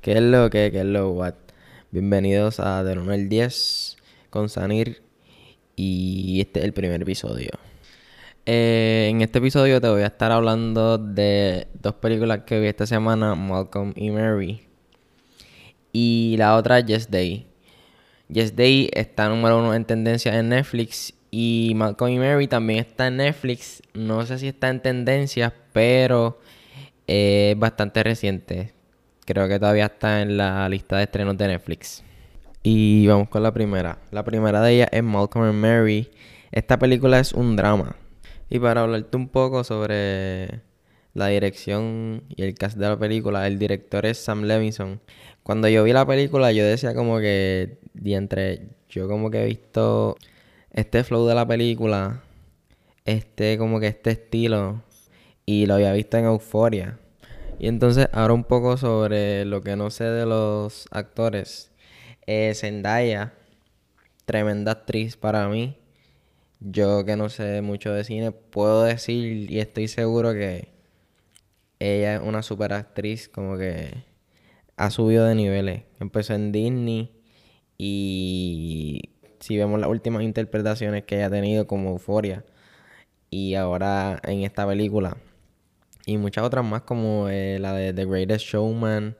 ¿Qué es lo que? ¿Qué es lo what? Bienvenidos a Del 1 al 10 con Sanir y este es el primer episodio. Eh, en este episodio te voy a estar hablando de dos películas que vi esta semana, Malcolm y Mary. Y la otra, Yes Day. Yes Day está número uno en tendencia en Netflix y Malcolm y Mary también está en Netflix. No sé si está en tendencia, pero es bastante reciente. Creo que todavía está en la lista de estrenos de Netflix. Y vamos con la primera. La primera de ellas es Malcolm and Mary. Esta película es un drama. Y para hablarte un poco sobre la dirección y el cast de la película, el director es Sam Levinson. Cuando yo vi la película, yo decía como que, entre yo como que he visto este flow de la película, este como que este estilo, y lo había visto en Euphoria. Y entonces ahora un poco sobre lo que no sé de los actores. Eh, Zendaya, tremenda actriz para mí. Yo que no sé mucho de cine, puedo decir y estoy seguro que ella es una super actriz, como que ha subido de niveles. Empezó en Disney y si vemos las últimas interpretaciones que ella ha tenido como Euphoria y ahora en esta película y muchas otras más como eh, la de The Greatest Showman,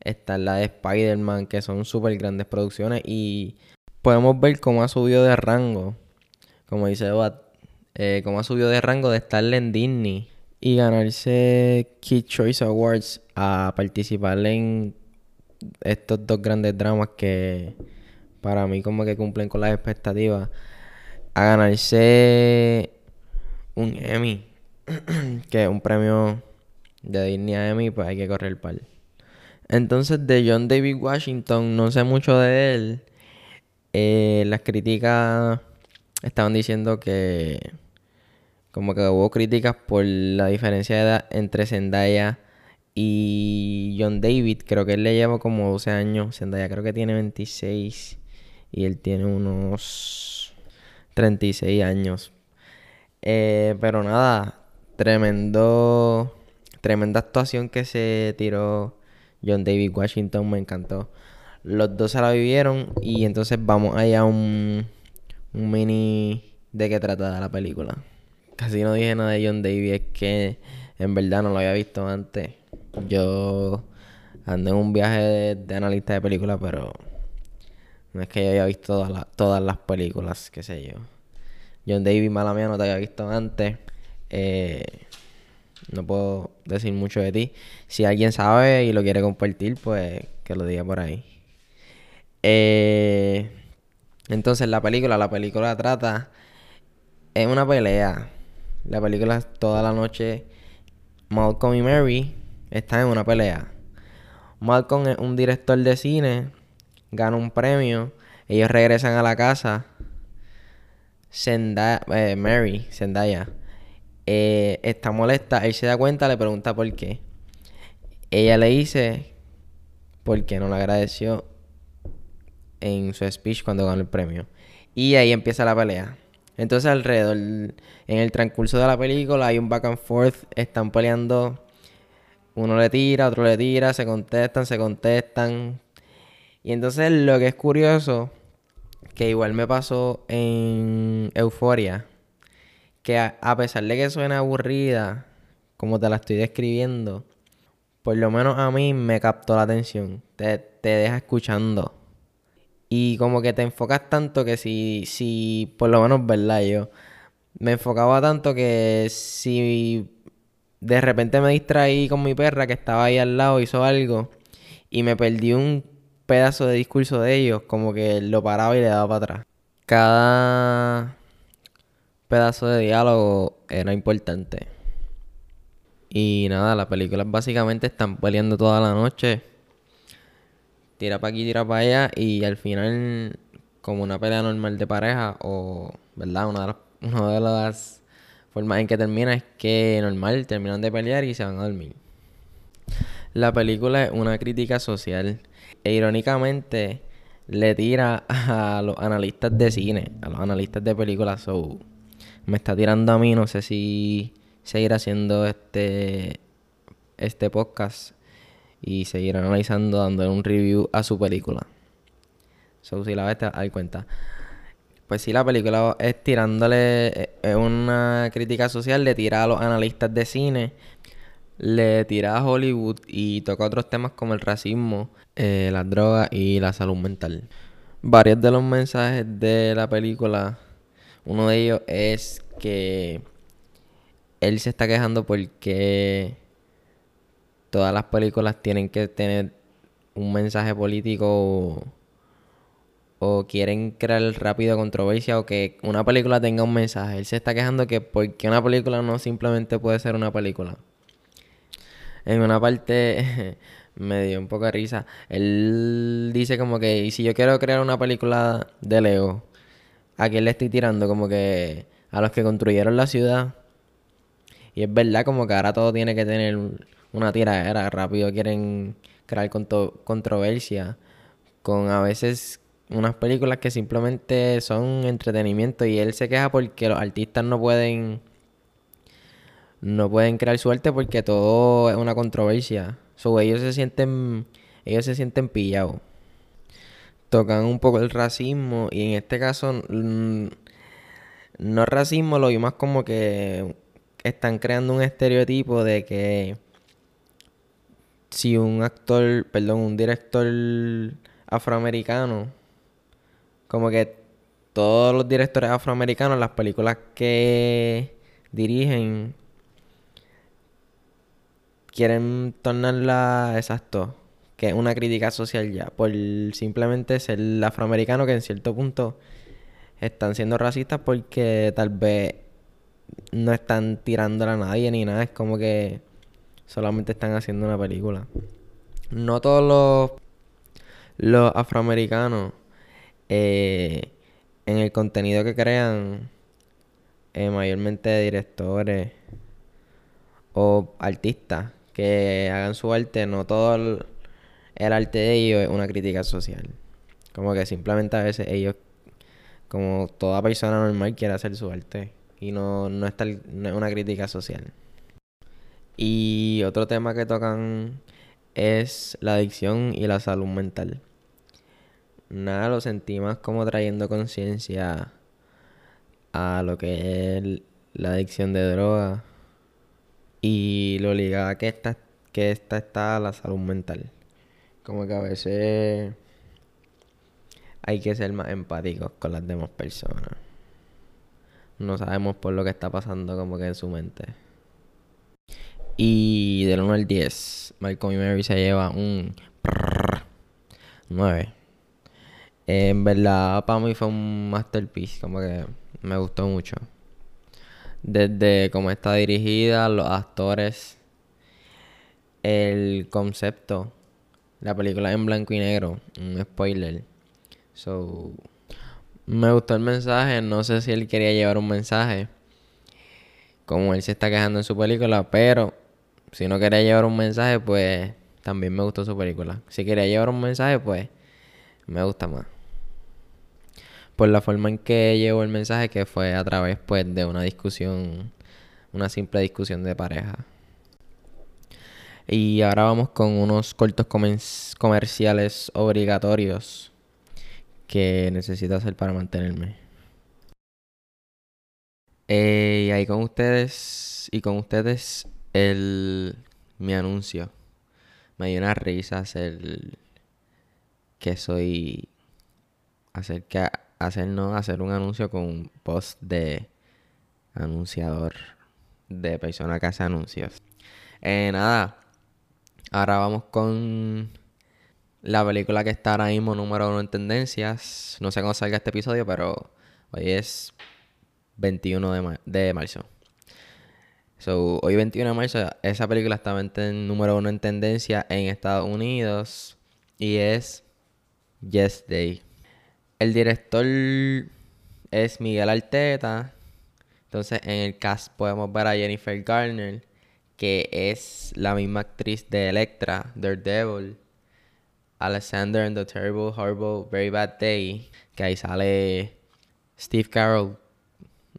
está la de Spider-Man, que son súper grandes producciones y podemos ver cómo ha subido de rango, como dice Bat, eh, cómo ha subido de rango de estar en Disney y ganarse Kid Choice Awards a participar en estos dos grandes dramas que para mí como que cumplen con las expectativas a ganarse un Emmy que es un premio de Disney a Emmy, pues hay que correr el pal. Entonces, de John David Washington, no sé mucho de él. Eh, las críticas estaban diciendo que. Como que hubo críticas por la diferencia de edad entre Zendaya y John David. Creo que él le lleva como 12 años. Zendaya creo que tiene 26 y él tiene unos 36 años. Eh, pero nada, Tremendo. Tremenda actuación que se tiró John David Washington. Me encantó. Los dos se la vivieron. Y entonces vamos allá a un, un mini de qué trata la película. Casi no dije nada de John David. Es que en verdad no lo había visto antes. Yo ando en un viaje de, analista de películas, pero no es que yo haya visto todas, todas las películas, qué sé yo. John David, mala mía, no te había visto antes. Eh, no puedo decir mucho de ti. Si alguien sabe y lo quiere compartir, pues que lo diga por ahí. Eh, entonces la película, la película trata... Es una pelea. La película es toda la noche. Malcolm y Mary están en una pelea. Malcolm es un director de cine. Gana un premio. Ellos regresan a la casa. Eh, Mary, Zendaya, eh, está molesta, él se da cuenta, le pregunta por qué. Ella le dice por qué no le agradeció en su speech cuando ganó el premio. Y ahí empieza la pelea. Entonces alrededor, en el transcurso de la película hay un back and forth, están peleando, uno le tira, otro le tira, se contestan, se contestan. Y entonces lo que es curioso, que igual me pasó en Euforia, que a, pesar de que suene aburrida, como te la estoy describiendo, por lo menos a mí me captó la atención. Te, te deja escuchando. Y como que te enfocas tanto que si, si, por lo menos, ¿verdad? Yo me enfocaba tanto que si de repente me distraí con mi perra que estaba ahí al lado, hizo algo y me perdí un pedazo de discurso de ellos, como que lo paraba y le daba para atrás. Cada pedazo de diálogo era importante. Y nada, las películas básicamente están peleando toda la noche. Tira para aquí, tira para allá. Y al final, como una pelea normal de pareja, o, ¿verdad? Una de las, una de las formas en que termina es que normal terminan de pelear y se van a dormir. La película es una crítica social. E irónicamente le tira a los analistas de cine, a los analistas de películas. So, me está tirando a mí, no sé si seguir haciendo este, este podcast y seguir analizando, dándole un review a su película. So, si la ves, te cuenta. Pues sí, la película es tirándole eh, una crítica social, le tira a los analistas de cine, le tira a Hollywood y toca otros temas como el racismo, eh, las drogas y la salud mental. Varios de los mensajes de la película, uno de ellos es que él se está quejando porque todas las películas tienen que tener un mensaje político o, quieren crear rápido controversia o que una película tenga un mensaje. Él se está quejando que porque una película no simplemente puede ser una película. En una parte me dio un poco de risa. Él dice como que, y si yo quiero crear una película de Lego, ¿a quién le estoy tirando? Como que a los que construyeron la ciudad. Y es verdad como que ahora todo tiene que tener una tiradera. Rápido quieren crear controversia con a veces unas películas que simplemente son entretenimiento y él se queja porque los artistas no pueden no pueden crear suerte porque todo es una controversia. So, ellos se sienten ellos se sienten pillados. Tocan un poco el racismo y en este caso mm, no racismo, lo vi más como que están creando un estereotipo de que si un actor, perdón, un director afroamericano, como que todos los directores afroamericanos, las películas que dirigen, quieren tornarla exacto, que es una crítica social ya, por simplemente ser afroamericano que en cierto punto están siendo racistas porque tal vez no están tirándola a nadie ni nada, es como que solamente están haciendo una película. No todos los, los afroamericanos eh, en el contenido que crean, eh, mayormente directores o artistas que hagan su arte, no todo el, arte de ellos es una crítica social. Como que simplemente a veces ellos, como toda persona normal, quiere hacer su arte y no, no, está, no es una crítica social. Y otro tema que tocan es la adicción y la salud mental. Nada, lo sentí más como trayendo conciencia a lo que es la adicción de droga y lo ligada que esta, que esta está la salud mental. Como que a veces hay que ser más empáticos con las demás personas. No sabemos por lo que está pasando como que en su mente. Y del 1 al 10, Malcolm y Mary se lleva un 9. En verdad, para mí fue un masterpiece, como que me gustó mucho. Desde cómo está dirigida, los actores, el concepto, la película en blanco y negro, un spoiler. So, me gustó el mensaje, no sé si él quería llevar un mensaje, como él se está quejando en su película, pero si no quería llevar un mensaje, pues también me gustó su película. Si quería llevar un mensaje, pues me gusta más. Por la forma en que llevó el mensaje, que fue a través pues de una discusión, una simple discusión de pareja. Y ahora vamos con unos cortos comerciales obligatorios que necesito hacer para mantenerme. Eh, y ahí con ustedes y con ustedes el, mi anuncio. Me dio una risa hacer que soy hacer que hacer no hacer un anuncio con un post de anunciador de persona que hace anuncios. Eh, nada, ahora vamos con la película que está ahora mismo número uno en tendencias. No sé cómo salga este episodio, pero hoy es 21 de, de marzo. So, hoy 21 de marzo, esa película está en número uno en tendencia en Estados Unidos y es Yes Day. El director es Miguel Arteta. Entonces, en el cast podemos ver a Jennifer Garner, que es la misma actriz de Electra, Daredevil. Alexander and the Terrible, Horrible, Very Bad Day, que ahí sale Steve Carroll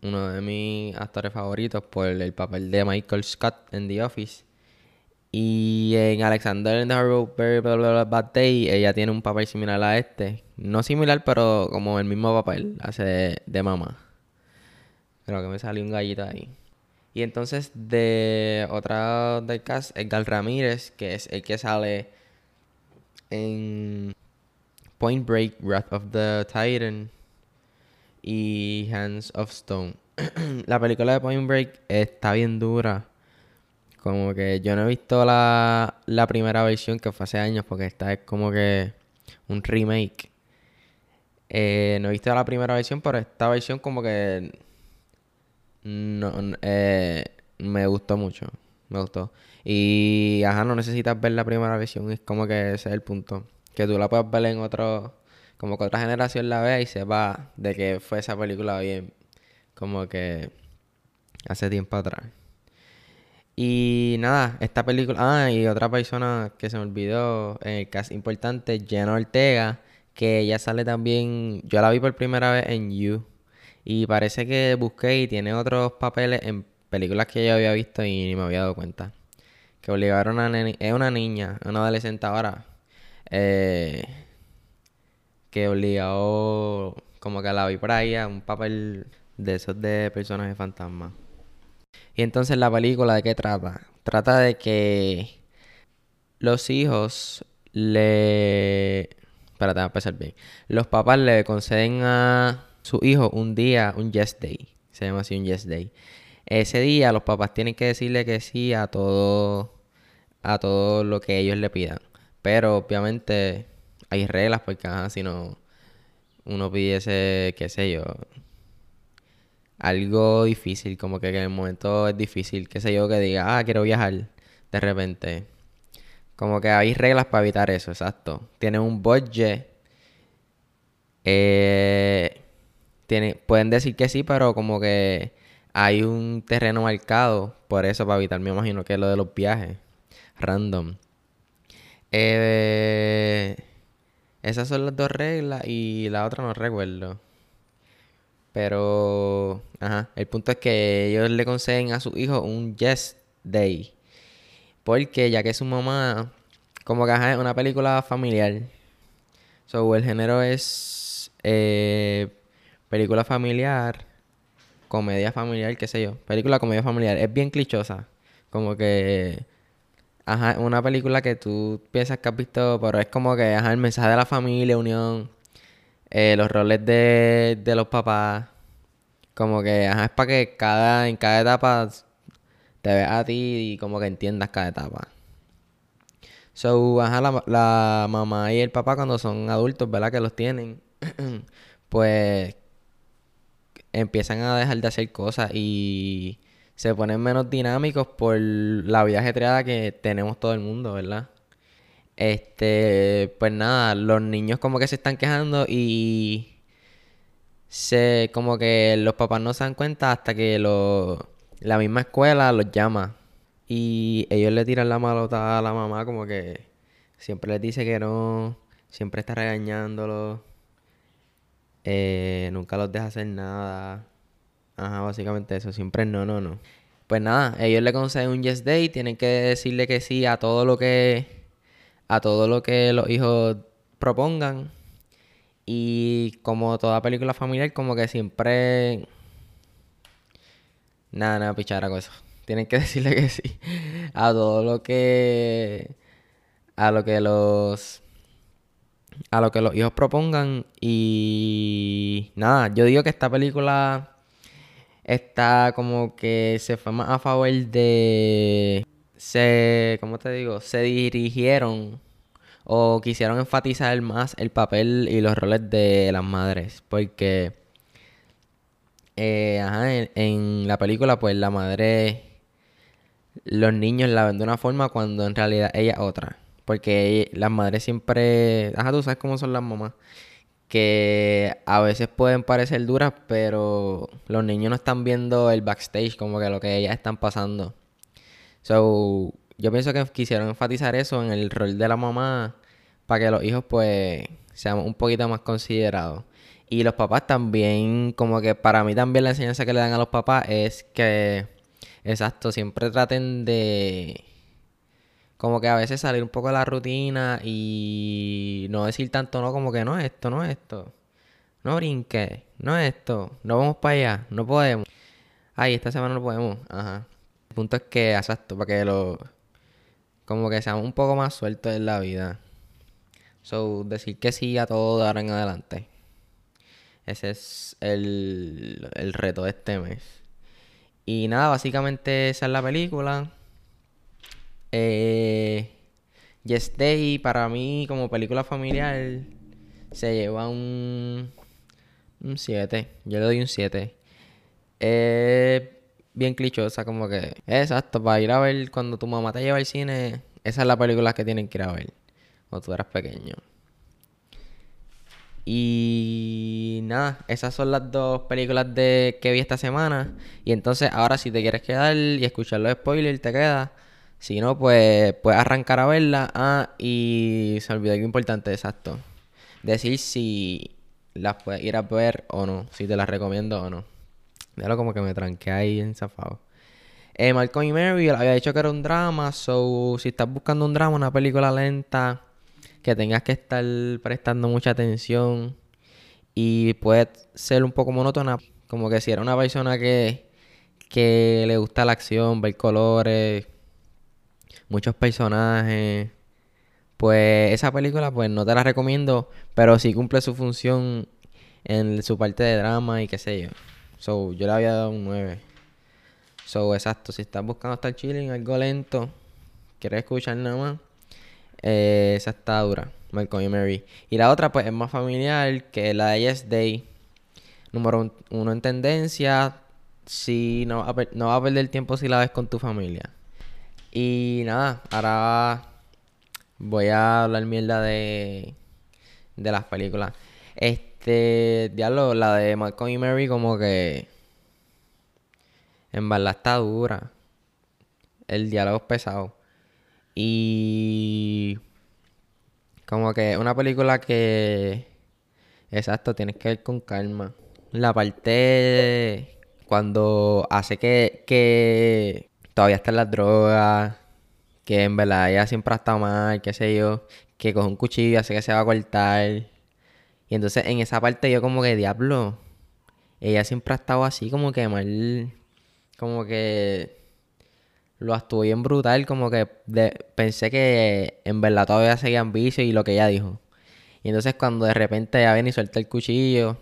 uno de mis actores favoritos por el papel de Michael Scott en The Office. Y en Alexander and the Horrible Bad Day, ella tiene un papel similar a este. No similar, pero como el mismo papel. Hace de, mamá. Creo que me salió un gallito ahí. Y entonces de otra del cast, Edgar Ramírez, que es el que sale en Point Break, Wrath of the Titan y Hands of Stone. la película de Point Break está bien dura. Como que yo no he visto la, la primera versión que fue hace años, porque esta es como que un remake. Eh, no he visto la primera versión, pero esta versión como que no, eh, me gustó mucho. Me gustó. Y ajá, no necesitas ver la primera versión, es como que ese es el punto. Que tú la puedas ver en otro, como que otra generación la vea y sepa de que fue esa película bien, como que hace tiempo atrás. Y nada, esta película. Ah, y otra persona que se me olvidó en importante, Jenna Ortega, que ella sale también. Yo la vi por primera vez en You. Y parece que busqué y tiene otros papeles en películas que yo había visto y ni me había dado cuenta. Que obligaron a una es una niña, una adolescente ahora, eh, que obligó, como que la vi por ahí a un papel de esos de personajes fantasmas. Y entonces la película de qué trata? Trata de que los hijos le... Espérate, a empezar bien. Los papás le conceden a su hijo un día, un yes day. Se llama así un yes day. Ese día los papás tienen que decirle que sí a todo, a todo lo que ellos le pidan. Pero obviamente hay reglas porque si no uno pidiese, qué sé yo, algo difícil, como que en el momento es difícil, qué sé yo, que diga, ah, quiero viajar de repente. Como que hay reglas para evitar eso, exacto. Tiene un budget. Eh, pueden decir que sí, pero como que hay un terreno marcado por eso, para evitar, me imagino que es lo de los viajes. Random. Eh, esas son las dos reglas y la otra no recuerdo. Pero, ajá, el punto es que ellos le conceden a su hijo un Yes Day. Porque ya que su mamá, como que es una película familiar. So, el género es eh, película familiar, comedia familiar, qué sé yo. Película comedia familiar. Es bien clichosa. Como que, ajá, una película que tú piensas que has visto, pero es como que, ajá, el mensaje de la familia, unión eh, los roles de, de los papás. Como que, ajá, es para que cada, en cada etapa te veas a ti y como que entiendas cada etapa. So, ajá, la, la mamá y el papá cuando son adultos, ¿verdad? Que los tienen, pues empiezan a dejar de hacer cosas y se ponen menos dinámicos por la vida ajetreada que tenemos todo el mundo, ¿verdad? Este, pues nada, los niños como que se están quejando y se como que los papás no se dan cuenta hasta que lo, la misma escuela los llama y ellos le tiran la malota a la mamá como que siempre les dice que no, siempre está regañándolos, eh, nunca los deja hacer nada. Ajá, básicamente eso, siempre no, no, no. Pues nada, ellos le conceden un yes day, tienen que decirle que sí a todo lo que a todo lo que los hijos propongan. Y como toda película familiar, como que siempre... Nada, nada, pichara con eso. Tienen que decirle que sí a todo lo que... A lo que los... A lo que los hijos propongan. Y... Nada, yo digo que esta película está como que se fue más a favor de se, ¿cómo te digo? Se dirigieron o quisieron enfatizar más el papel y los roles de las madres. Porque, eh, ajá, en, la película, pues la madre, los niños la ven de una forma cuando en realidad ella otra. Porque las madres siempre, ajá, tú sabes cómo son las mamás. Que a veces pueden parecer duras, pero los niños no están viendo el backstage, como que lo que ellas están pasando. So, yo pienso que quisieron enfatizar eso en el rol de la mamá para que los hijos pues sean un poquito más considerados. Y los papás también, como que para mí también la enseñanza que le dan a los papás es que, exacto, siempre traten de, como que a veces salir un poco de la rutina y no decir tanto no como que no es esto, no es esto. No brinque, no es esto, no vamos para allá, no podemos. Ay, esta semana no podemos, ajá. El punto es que, exacto, para que lo... Como que seamos un poco más sueltos en la vida. So, decir que sí a todo de ahora en adelante. Ese es el, el reto de este mes. Y nada, básicamente esa es la película. Eh, Yes Day para mí como película familiar se lleva un 7. Yo le doy un 7. Eh, bien clichosa, como que. Exacto, para ir a ver cuando tu mamá te lleva al cine, esa es la película que tienen que ir a ver. Cuando tú eras pequeño. Y nada, esas son las dos películas de que vi esta semana. Y entonces, ahora si te quieres quedar y escuchar los spoilers, te quedas. Si no, pues puedes arrancar a verla. Ah, y se olvidó algo importante, exacto. Decir si las puedes ir a ver o no. Si te las recomiendo o no. Déjalo como que me tranqué ahí en zafado. Eh, Malcolm y Mary había dicho que era un drama. So, si estás buscando un drama, una película lenta, que tengas que estar prestando mucha atención. Y puede ser un poco monótona. Como que si era una persona que, que le gusta la acción, ver colores muchos personajes. Pues esa película pues no te la recomiendo, pero sí cumple su función en su parte de drama y qué sé yo. So, yo le había dado un 9. So, exacto, si estás buscando estar chilling, algo lento, quieres escuchar nada más, eh, esa está dura, Malcolm y Mary. Y la otra pues es más familiar, que la de Yes Day. Número uno en tendencia, si no, no va a perder tiempo si la ves con tu familia. Y nada, ahora voy a hablar mierda de, de las películas. Este, diablo, la de Malcolm y Mary como que en verdad está dura. El diálogo es pesado. Y como que una película que exacto, tienes que ver con calma. La parte cuando hace que, que todavía está en las drogas, que en verdad ella siempre ha estado mal, qué sé yo, que coge un cuchillo hace que se va a cortar. Y entonces en esa parte yo como que, diablo, ella siempre ha estado así como que mal, como que lo actuó bien brutal, como que pensé que en verdad todavía seguían vicio y lo que ella dijo. Y entonces cuando de repente ella viene y suelta el cuchillo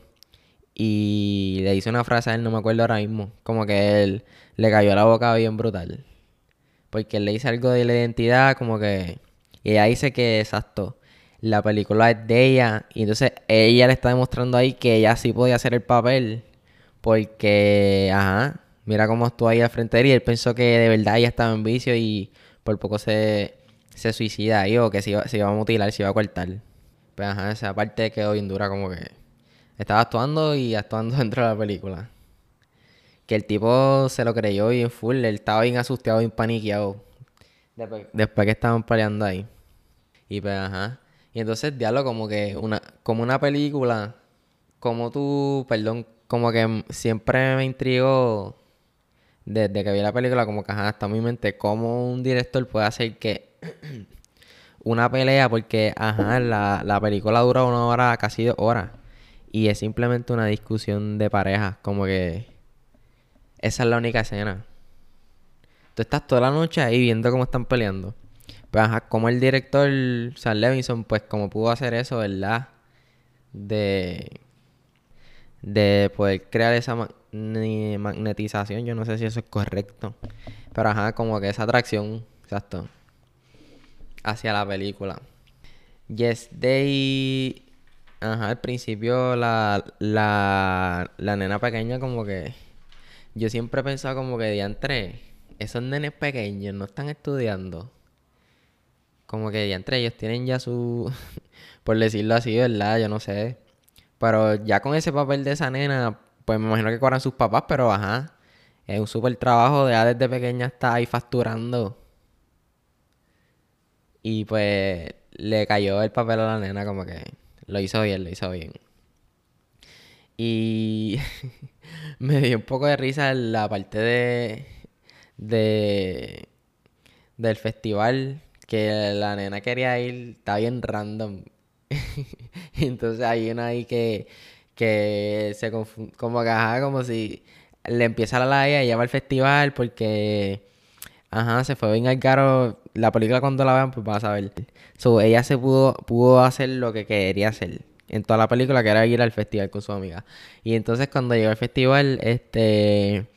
y le dice una frase a él, no me acuerdo ahora mismo, como que él le cayó la boca bien brutal. Porque él le dice algo de la identidad, como que. Y ella dice que, exacto, la película es de ella. Y entonces ella le está demostrando ahí que ella sí podía hacer el papel. Porque, ajá, mira cómo estuvo ahí al frente. Y él pensó que de verdad ella estaba en vicio y por poco se, se suicida ahí o que se iba, se iba a mutilar, se iba a cortar. Pues, ajá, esa parte quedó bien dura, como que estaba actuando y actuando dentro de la película. Que el tipo se lo creyó bien full. Él estaba bien asustado, bien paniqueado. Después, que estaban peleando ahí. Y pues, ajá. Y entonces, diablo, como que una, como una película. Como tú, perdón, como que siempre me intrigó desde que vi la película, como que ajá, está en mi mente, cómo un director puede hacer que una pelea, porque ajá, la, la película dura una hora, casi dos horas. Y es simplemente una discusión de pareja, como que esa es la única escena. Tú estás toda la noche ahí viendo cómo están peleando. Pues ajá, como el director Sam Levinson, pues como pudo hacer eso, ¿verdad? De de poder crear esa magnetización, yo no sé si eso es correcto. Pero ajá, como que esa atracción, exacto, hacia la película. Yes Day Ajá, al principio la, la, la nena pequeña como que... Yo siempre he pensado como que diantre, esos nenes pequeños no están estudiando. Como que diantre, ellos tienen ya su... por decirlo así, ¿verdad? Yo no sé. Pero ya con ese papel de esa nena, pues me imagino que cobran sus papás, pero ajá. Es un súper trabajo, ya desde pequeña está ahí facturando. Y pues le cayó el papel a la nena como que... Lo hizo bien, lo hizo bien. Y me dio un poco de risa la parte de, de del festival que la nena quería ir, está bien random. Entonces hay una ahí que, que se confunde, como ajá, como si le empieza la la y va al festival porque ajá, se fue bien al caro. La película cuando la vean, pues vas a ver. So, ella se pudo, pudo hacer lo que quería hacer en toda la película, que era ir al festival con su amiga. Y entonces cuando llegó al festival, este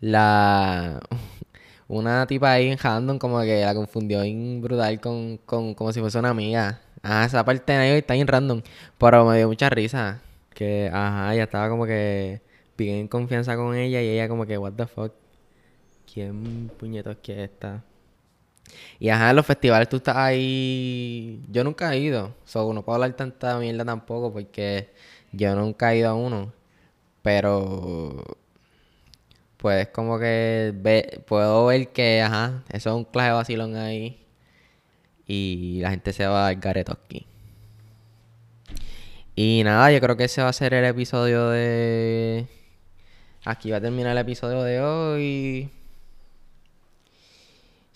la una tipa ahí en Handon como que la confundió en brutal con, con como si fuese una amiga. Ah, esa parte de ahí está bien random. Pero me dio mucha risa. Que, ajá, ella estaba como que bien en confianza con ella y ella como que, what the fuck. ¿Quién puñetos que está? Y ajá, los festivales tú estás ahí. Yo nunca he ido. So, no puedo hablar tanta mierda tampoco porque yo nunca he ido a uno. Pero. Pues como que ve, puedo ver que, ajá, eso es un clase de vacilón ahí. Y la gente se va al gareto aquí. Y nada, yo creo que ese va a ser el episodio de. Aquí va a terminar el episodio de hoy.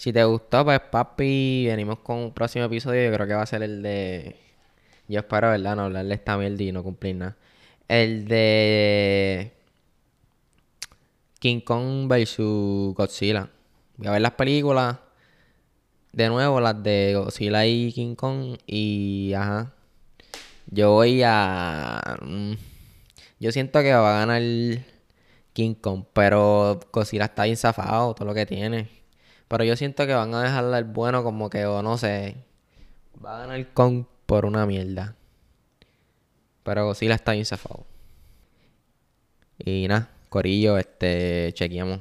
Si te gustó, pues papi, venimos con un próximo episodio. Yo creo que va a ser el de. Yo espero, ¿verdad? No hablarle esta mierda y no cumplir nada. El de. King Kong vs Godzilla. Voy a ver las películas. De nuevo, las de Godzilla y King Kong. Y. Ajá. Yo voy a. Mm, yo siento que va a ganar King Kong. Pero Godzilla está bien zafado, todo lo que tiene. Pero yo siento que van a dejarle el bueno como que, o no sé, va a ganar con por una mierda. Pero sí la está bien zafado. Y nada, Corillo, este, chequeamos.